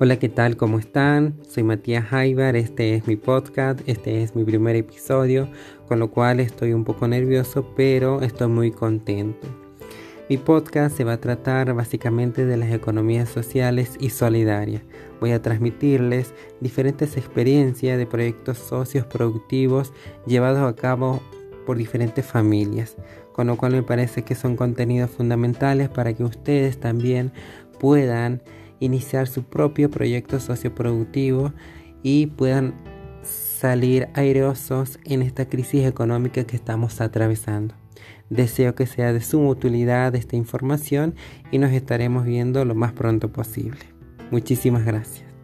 Hola, ¿qué tal? ¿Cómo están? Soy Matías Jaibar, este es mi podcast, este es mi primer episodio, con lo cual estoy un poco nervioso, pero estoy muy contento. Mi podcast se va a tratar básicamente de las economías sociales y solidarias. Voy a transmitirles diferentes experiencias de proyectos socios productivos llevados a cabo por diferentes familias, con lo cual me parece que son contenidos fundamentales para que ustedes también puedan iniciar su propio proyecto socioproductivo y puedan salir airosos en esta crisis económica que estamos atravesando. Deseo que sea de suma utilidad esta información y nos estaremos viendo lo más pronto posible. Muchísimas gracias.